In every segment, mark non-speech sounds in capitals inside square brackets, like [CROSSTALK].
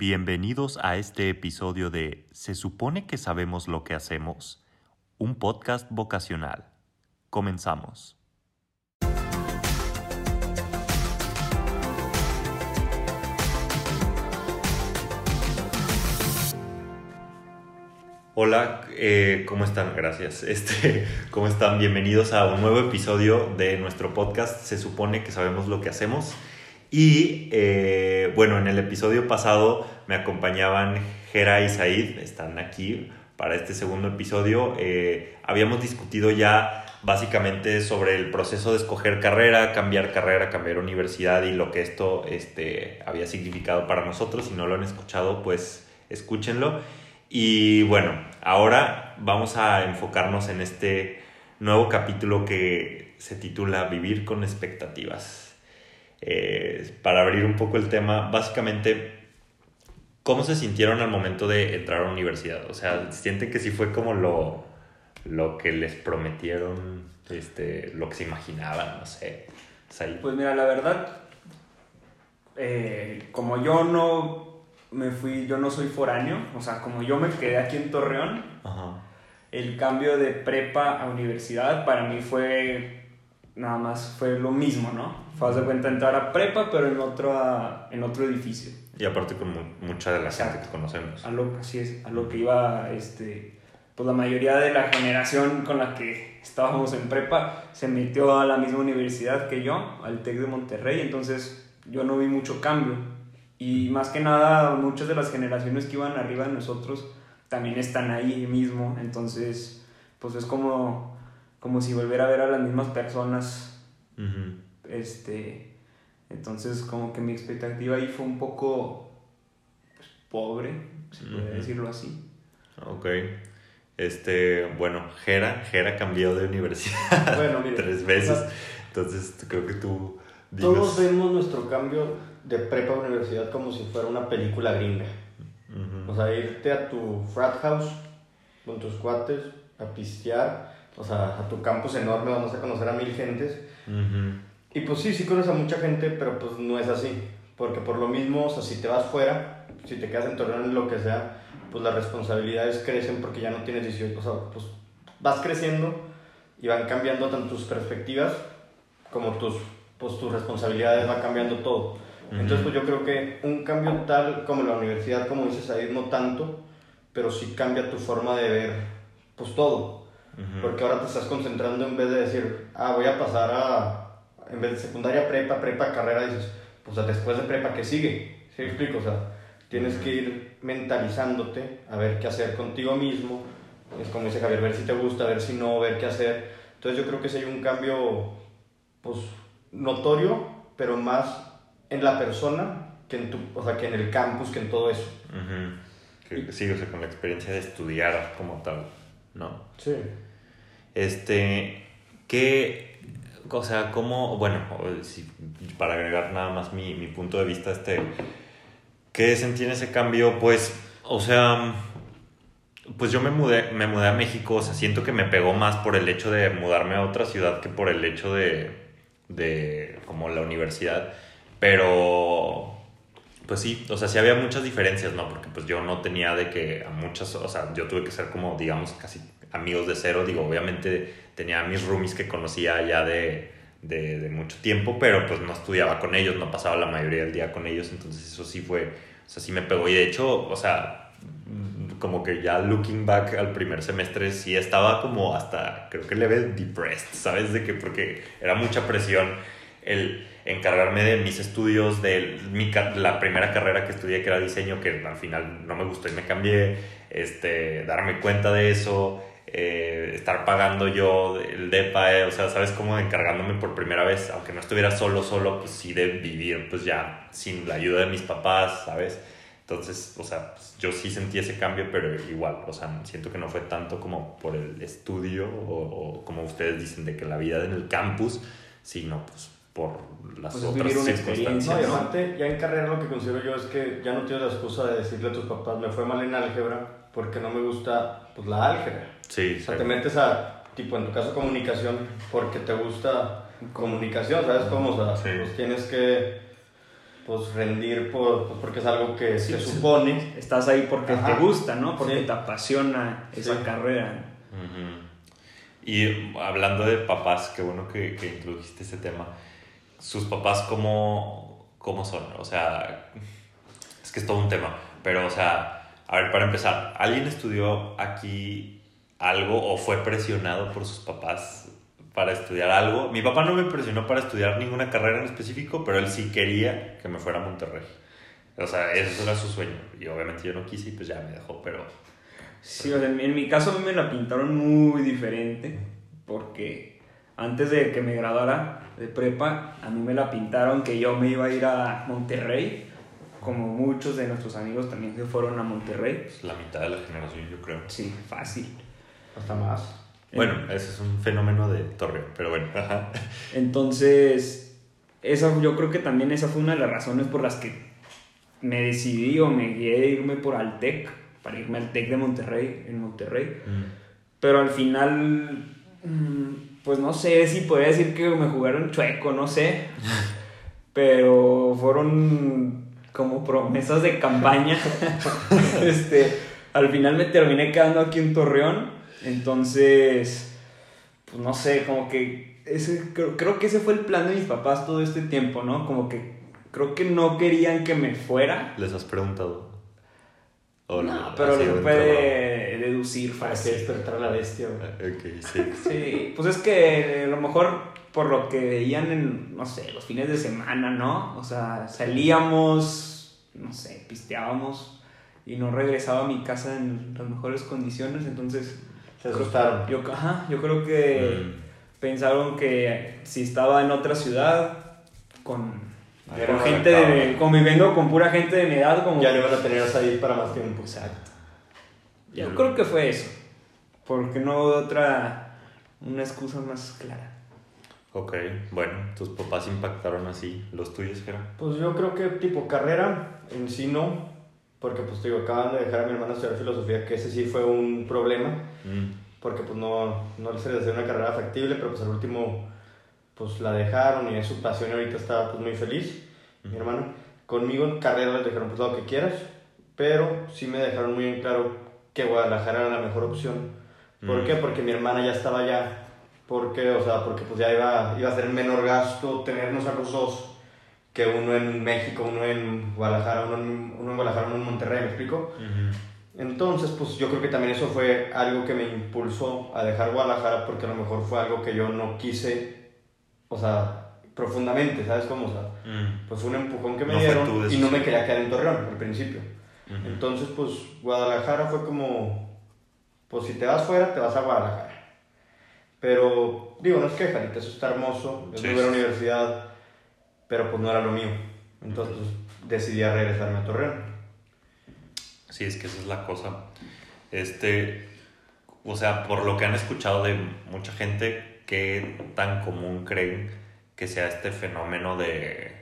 Bienvenidos a este episodio de Se supone que sabemos lo que hacemos, un podcast vocacional. Comenzamos. Hola, eh, ¿cómo están? Gracias. [LAUGHS] Este, ¿Cómo están? Bienvenidos a un nuevo episodio de nuestro podcast. Se supone que sabemos lo que hacemos. Y eh, bueno, en el episodio pasado me acompañaban Jera y Said, están aquí para este segundo episodio. Eh, habíamos discutido ya básicamente sobre el proceso de escoger carrera, cambiar carrera, cambiar universidad y lo que esto este, había significado para nosotros. Si no lo han escuchado, pues escúchenlo. Y bueno, ahora vamos a enfocarnos en este nuevo capítulo que se titula Vivir con expectativas. Eh, para abrir un poco el tema, básicamente, ¿cómo se sintieron al momento de entrar a la universidad? O sea, ¿sienten que sí fue como lo, lo que les prometieron, este, lo que se imaginaban, no sé? Pues mira, la verdad, eh, como yo no me fui, yo no soy foráneo, o sea, como yo me quedé aquí en Torreón, el cambio de prepa a universidad para mí fue nada más fue lo mismo, ¿no? Fue de cuenta entrar a prepa, pero en otro, en otro edificio. Y aparte con mucha de la gente que conocemos. A lo, así es, a lo que iba, este, pues la mayoría de la generación con la que estábamos en prepa se metió a la misma universidad que yo, al TEC de Monterrey, entonces yo no vi mucho cambio. Y más que nada, muchas de las generaciones que iban arriba de nosotros también están ahí mismo, entonces, pues es como como si volviera a ver a las mismas personas. Este, entonces como que mi expectativa ahí fue un poco pues, pobre, se puede decirlo así. Ok. Este, bueno, Jera, Jera cambió de universidad bueno, [LAUGHS] tres veces. Entonces creo que tú... Todos vemos nuestro cambio de prepa a universidad como si fuera una película gringa. O sea, irte a tu frat house con tus cuates a pistear o sea, a tu campus enorme vamos a conocer a mil gentes. Y pues sí, sí conoces a mucha gente, pero pues no es así. Porque por lo mismo, o sea, si te vas fuera, si te quedas en Torreón, en lo que sea, pues las responsabilidades crecen porque ya no tienes 18, o sea, pues vas creciendo y van cambiando tanto tus perspectivas como tus, pues, tus responsabilidades, va cambiando todo. Entonces, pues yo creo que un cambio tal como la universidad, como dices ahí, no tanto, pero sí cambia tu forma de ver, pues todo. Porque ahora te estás concentrando en vez de decir, ah, voy a pasar a, en vez de secundaria, prepa, prepa, carrera, dices, pues después de prepa, ¿qué sigue? ¿Sí me explico? O sea, tienes que ir mentalizándote a ver qué hacer contigo mismo. Es como dice Javier, ver si te gusta, ver si no, ver qué hacer. Entonces yo creo que sí hay un cambio, pues, notorio, pero más en la persona que en, tu, o sea, que en el campus, que en todo eso. Sí, o sea, con la experiencia de estudiar como tal, ¿no? Sí. Este, ¿qué, o sea, cómo, bueno, para agregar nada más mi, mi punto de vista, este, ¿qué sentí en ese cambio? Pues, o sea, pues yo me mudé, me mudé a México, o sea, siento que me pegó más por el hecho de mudarme a otra ciudad que por el hecho de, de como la universidad, pero pues sí, o sea, sí había muchas diferencias, ¿no? Porque pues yo no tenía de que a muchas, o sea, yo tuve que ser como, digamos, casi amigos de cero. Digo, obviamente tenía mis roomies que conocía ya de, de, mucho tiempo, pero pues no estudiaba con ellos, no pasaba la mayoría del día con ellos, entonces eso sí fue, o sea, sí me pegó. Y de hecho, o sea, como que ya looking back al primer semestre sí estaba como hasta, creo que leve depressed, ¿sabes? De que porque era mucha presión el encargarme de mis estudios, de mi, la primera carrera que estudié que era diseño, que al final no me gustó y me cambié, este, darme cuenta de eso, eh, estar pagando yo el DEPA, eh, o sea, ¿sabes cómo encargándome por primera vez, aunque no estuviera solo, solo, pues sí de vivir, pues ya sin la ayuda de mis papás, ¿sabes? Entonces, o sea, pues, yo sí sentí ese cambio, pero igual, o sea, siento que no fue tanto como por el estudio o, como ustedes dicen de que la vida en el campus, sino pues por las pues otras circunstancias. No, y ya en carrera lo que considero yo es que ya no tienes la excusa de decirle a tus papás, me fue mal en álgebra porque no me gusta pues, la álgebra. Sí, o sea, te metes a, tipo, en tu caso, comunicación porque te gusta comunicación, ¿sabes cómo? O sea, pues tienes que, pues rendir por, pues, porque es algo que Sí, se sí. supone. Estás ahí porque Ajá. te gusta, ¿no? Porque Sí. te apasiona esa Sí. carrera. Ujú. Y hablando de papás, qué bueno que, que introdujiste ese tema. ¿Sus papás cómo, cómo son? O sea, es que es todo un tema. Pero, o sea, a ver, para empezar, ¿alguien estudió aquí algo o fue presionado por sus papás para estudiar algo? Mi papá no me presionó para estudiar ninguna carrera en específico, pero él sí quería que me fuera a Monterrey. O sea, eso era su sueño. Y obviamente yo no quise y pues ya me dejó, pero... Sí, o sea, en mi- caso a mí me la pintaron muy diferente porque antes de que me graduara de prepa, a mí me la pintaron que yo me iba a ir a Monterrey, como muchos de nuestros amigos también se fueron a Monterrey. Es la mitad de la generación, yo creo. Sí, fácil. Hasta más. Bueno, ese es un fenómeno de Torreón, pero bueno. ajá. [LAUGHS] Entonces, esa, yo creo que también esa fue una de las razones por las que me decidí o me guié de irme por Altec, para irme al TEC de Monterrey, en Monterrey. Pero al final, mm, pues no sé si podría decir que me jugaron chueco, no sé. [LAUGHS] Pero fueron como promesas de campaña. [LAUGHS] este, al final me terminé quedando aquí en Torreón. Entonces, pues no sé, como que ese, creo, creo que ese fue el plan de mis papás todo este tiempo, ¿no? Como que creo que no querían que me fuera. ¿Les has preguntado? ¿O No, pero de puede deducir Para que despertar a la bestia, güey. Ok, sí. [LAUGHS] Sí, pues es que a lo mejor por lo que veían en, no sé, los fines de semana, ¿no? O sea, salíamos, no sé, pisteábamos y no regresaba a mi casa en las mejores condiciones, entonces... Se asustaron. Yo, ajá, yo creo que Mm. pensaron que si estaba en otra ciudad con, gente de, conviviendo con pura gente de mi edad, como... Ya le van a tener ahí para más tiempo. Exacto. Yo creo que fue eso, porque no hubo otra, una excusa más clara. Ok, bueno, tus papás impactaron así, los tuyos, Jera. Pues yo creo que tipo carrera en sí no, porque pues te digo, acaban de dejar a mi hermana estudiar filosofía, que ese sí fue un problema, Mm. porque pues no, no se les hacía una carrera factible, pero pues al último pues la dejaron y es su pasión y ahorita está pues muy feliz, mi Ujú. hermano. Conmigo en carrera les dijeron pues lo que quieras, pero sí me dejaron muy en claro que Guadalajara era la mejor opción. ¿Por Mm. qué? Porque mi hermana ya estaba allá. Porque, o sea, porque pues ya iba, iba a ser menor gasto tenernos a los dos que uno en México, uno en Guadalajara, uno en, uno en Guadalajara, uno en Monterrey, ¿me explico? Entonces, pues yo creo que también eso fue algo que me impulsó a dejar Guadalajara porque a lo mejor fue algo que yo no quise, o sea, profundamente, ¿sabes cómo? O sea, Mm. pues fue un empujón que me No dieron y no me quería quedar en Torreón al principio. Entonces, pues Guadalajara fue como, pues si te vas fuera, te vas a Guadalajara. Pero, digo, no es que Jarita, eso está hermoso, es Sí, sí. universidad, pero pues no era lo mío. Entonces, decidí a regresarme a Torreón. Sí, es que esa es la cosa. Este, o sea, por lo que han escuchado de mucha gente, ¿qué tan común creen que sea este fenómeno de,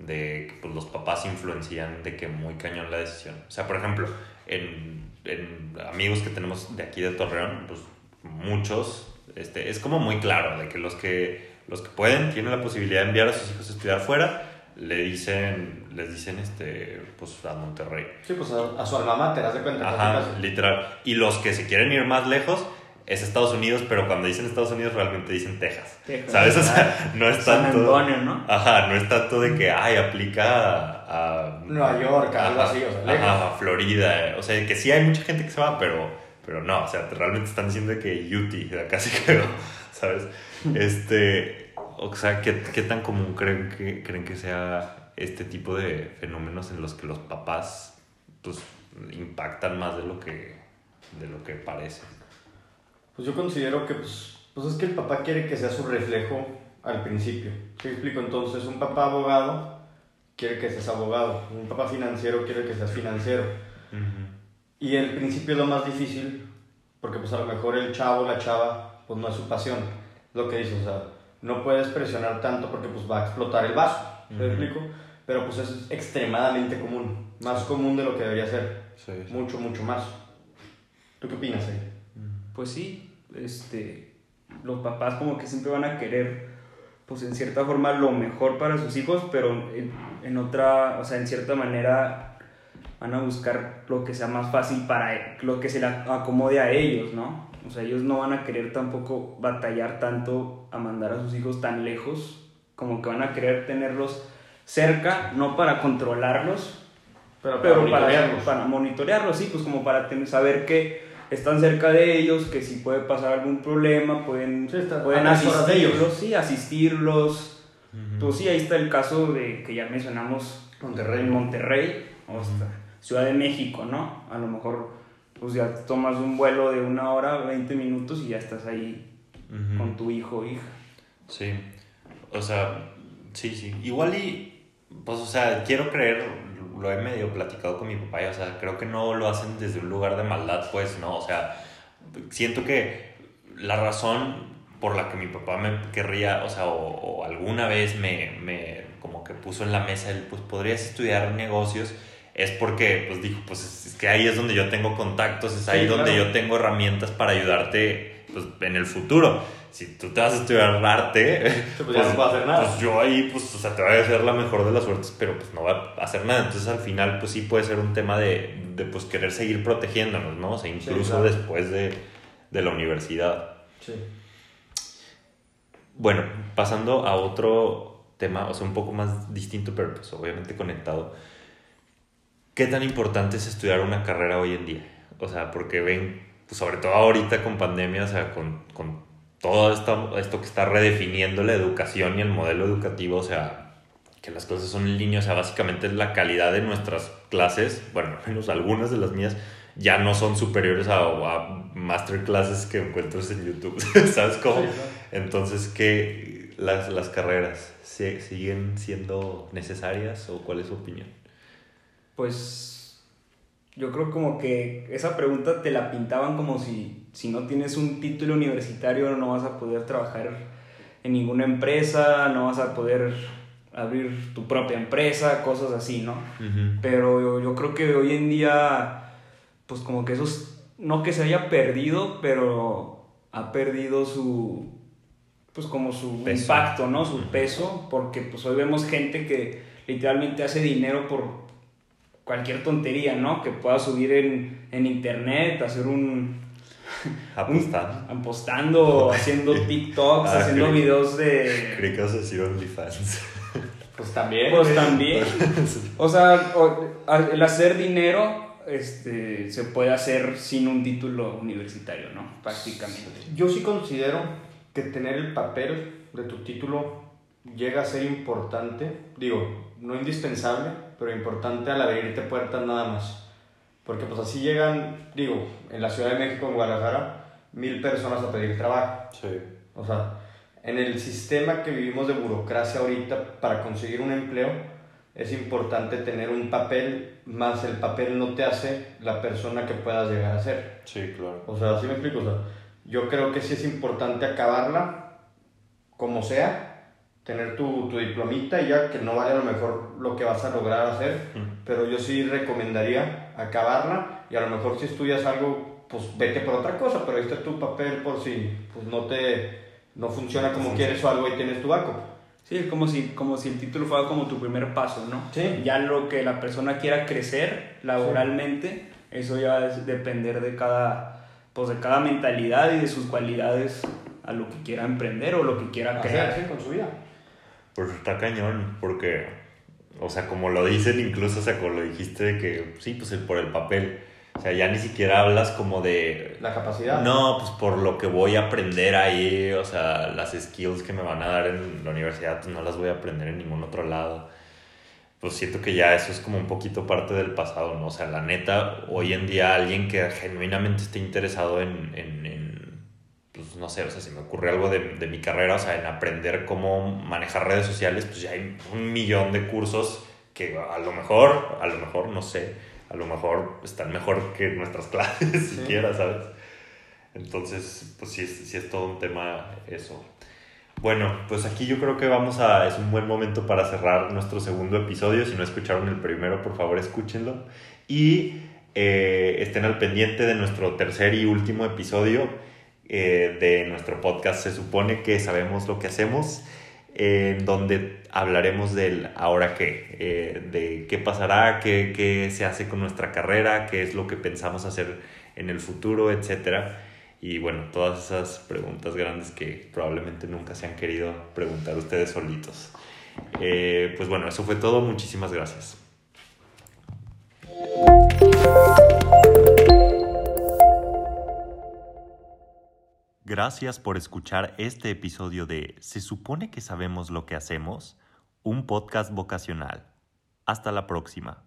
de que pues, los papás influencian de que muy cañón la decisión? O sea, por ejemplo, en, en amigos que tenemos de aquí de Torreón, pues muchos, este, es como muy claro de que los que, los que pueden, tienen la posibilidad de enviar a sus hijos a estudiar fuera, le dicen, les dicen, este, pues a Monterrey. Sí, pues a, a su alma mater, haz de cuenta. Ajá, literal. Y los que se quieren ir más lejos es Estados Unidos, pero cuando dicen Estados Unidos realmente dicen Texas. Texas. ¿Sabes? O sea, no es San tanto. Antonio, ¿no? Ajá, no es tanto de que, ay, aplica a. Nueva York, algo así, o sea, lejos. Ajá, Florida. O sea, que sí hay mucha gente que se va, pero, pero no, o sea, realmente están diciendo que UT, de acá se quedó, ¿sabes? Este, o sea, ¿qué, qué tan común creen que, creen que sea este tipo de fenómenos en los que los papás, pues, impactan más de lo que, de lo que parece? Pues yo considero que, pues, pues es que el papá quiere que sea su reflejo al principio. ¿Te explico? Entonces, un papá abogado quiere que seas abogado. Un papá financiero quiere que seas financiero. Y el principio es lo más difícil, porque pues a lo mejor el chavo, la chava, pues no es su pasión. Lo que dices, o sea, no puedes presionar tanto porque pues va a explotar el vaso. ¿Te Ujú. explico? Pero pues es extremadamente común. Más común de lo que debería ser. Sí, sí. Mucho, mucho más. ¿Tú qué opinas eh? ahí? Pues sí, este, los papás como que siempre van a querer pues en cierta forma lo mejor para sus hijos, pero en, en otra, o sea, en cierta manera van a buscar lo que sea más fácil para lo que se le acomode a ellos, ¿no? O sea, ellos no van a querer tampoco batallar tanto a mandar a sus hijos tan lejos, como que van a querer tenerlos cerca, no para controlarlos, Pero, pero, para, para, monitorearlos. para monitorearlos, sí, pues como para tener- saber que están cerca de ellos, que si puede pasar algún problema, pueden, Sí, está pueden asistirlos, sí, asistirlos. Pues sí, ahí está el caso de que ya mencionamos Monterrey. Monterrey, o Ciudad de México, ¿no? A lo mejor pues ya tomas un vuelo de una hora, 20 minutos y ya estás ahí con tu hijo o hija. Sí, o sea, sí, sí. Igual y, pues, o sea, quiero creer, lo he medio platicado con mi papá, y, o sea, creo que no lo hacen desde un lugar de maldad, pues, no, o sea, siento que la razón por la que mi papá me querría, o sea, o, o alguna vez me, me, como que puso en la mesa el, pues, podrías estudiar negocios, es porque, pues, dijo, pues, es, que ahí es donde yo tengo contactos, es ahí Sí, donde claro. yo tengo herramientas para ayudarte, pues, en el futuro. Si tú te vas a estudiar arte, [LAUGHS] pues ya no puedo hacer nada. pues yo ahí, pues, o sea, te voy a hacer la mejor de las suertes, pero pues no va a hacer nada. Entonces, al final, pues sí puede ser un tema de, de pues, querer seguir protegiéndonos, ¿no? O sea, incluso claro. después de, de la universidad. Sí. Bueno, pasando a otro tema, o sea, un poco más distinto, pero pues obviamente conectado. ¿Qué tan importante es estudiar una carrera hoy en día? O sea, porque ven, pues sobre todo ahorita con pandemia, o sea, con, con todo esto, esto que está redefiniendo la educación y el modelo educativo, o sea, que las clases son en línea, o sea, básicamente la calidad de nuestras clases, bueno, al menos algunas de las mías, ya no son superiores a, a masterclasses que encuentras en YouTube, [LAUGHS] ¿sabes cómo? Entonces, ¿qué las, las carreras ¿se- siguen siendo necesarias o cuál es su opinión? Pues yo creo como que esa pregunta te la pintaban como si, si no tienes un título universitario no vas a poder trabajar en ninguna empresa, no vas a poder abrir tu propia empresa, cosas así, ¿no? Pero yo, yo creo que hoy en día, pues como que eso, es- no que se haya perdido, pero ha perdido su, pues como su Peso. impacto, ¿no? Su peso, porque pues hoy vemos gente que literalmente hace dinero por cualquier tontería, ¿no? Que pueda subir en, en internet, hacer un... Apostando. apostando, [LAUGHS] haciendo TikToks, Ah, haciendo creí- videos de... Creí que vas a decir OnlyFans. [LAUGHS] Pues también. Pues güey. también. O sea, el hacer dinero este, se puede hacer sin un título universitario, ¿no? Prácticamente. Yo sí considero que tener el papel de tu título llega a ser importante. Digo, no indispensable, pero importante al abrirte puertas nada más. Porque pues así llegan, digo, en la Ciudad de México, en Guadalajara, mil personas a pedir trabajo. Sí. O sea, en el sistema que vivimos de burocracia ahorita, para conseguir un empleo, es importante tener un papel, más el papel no te hace la persona que puedas llegar a ser. Sí, claro. O sea, ¿sí me explico? O sea, yo creo que sí es importante acabarla, como sea, tener tu, tu diplomita y ya que no vale a lo mejor lo que vas a lograr hacer, pero yo sí recomendaría acabarla y a lo mejor si estudias algo, pues vete por otra cosa, pero ahí está tu papel por si pues, no te no funciona como Sí. quieres o algo y tienes tu backup. Sí, es como si, como si el título fuera como tu primer paso, ¿no? Sí. Ya lo que la persona quiera crecer laboralmente, eso ya es depender de cada, pues de cada mentalidad y de sus cualidades a lo que quiera emprender o lo que quiera crear. Hacer, sí, con su vida. Pues está cañón, porque, o sea, como lo dicen, incluso, o sea, como lo dijiste, de que sí, pues por el papel. O sea, ya ni siquiera hablas como de. La capacidad. No, pues por lo que voy a aprender ahí, o sea, las skills que me van a dar en la universidad, pues no las voy a aprender en ningún otro lado. Pues siento que ya eso es como un poquito parte del pasado, ¿no? O sea, la neta, hoy en día alguien que genuinamente esté interesado en, en, en, pues no sé, o sea, si me ocurre algo de, de mi carrera, o sea, en aprender cómo manejar redes sociales, pues ya hay un millón de cursos que a lo mejor, a lo mejor, no sé, a lo mejor están mejor que nuestras [LAUGHS] clases Sí. siquiera, ¿sabes? Entonces, pues sí, es- sí es todo un tema eso. Bueno, pues aquí yo creo que vamos a... Es un buen momento para cerrar nuestro segundo episodio. Si no escucharon el primero, por favor escúchenlo. Y eh, estén al pendiente de nuestro tercer y último episodio eh, de nuestro podcast. Se supone que sabemos lo que hacemos. en donde hablaremos del ahora qué, eh, de qué pasará, qué, qué, se hace con nuestra carrera, qué es lo que pensamos hacer en el futuro, etc. Y bueno, todas esas preguntas grandes que probablemente nunca se han querido preguntar ustedes solitos. Eh, pues bueno, eso fue todo. Muchísimas gracias. Gracias por escuchar este episodio de Se supone que sabemos lo que hacemos, un podcast vocacional. Hasta la próxima.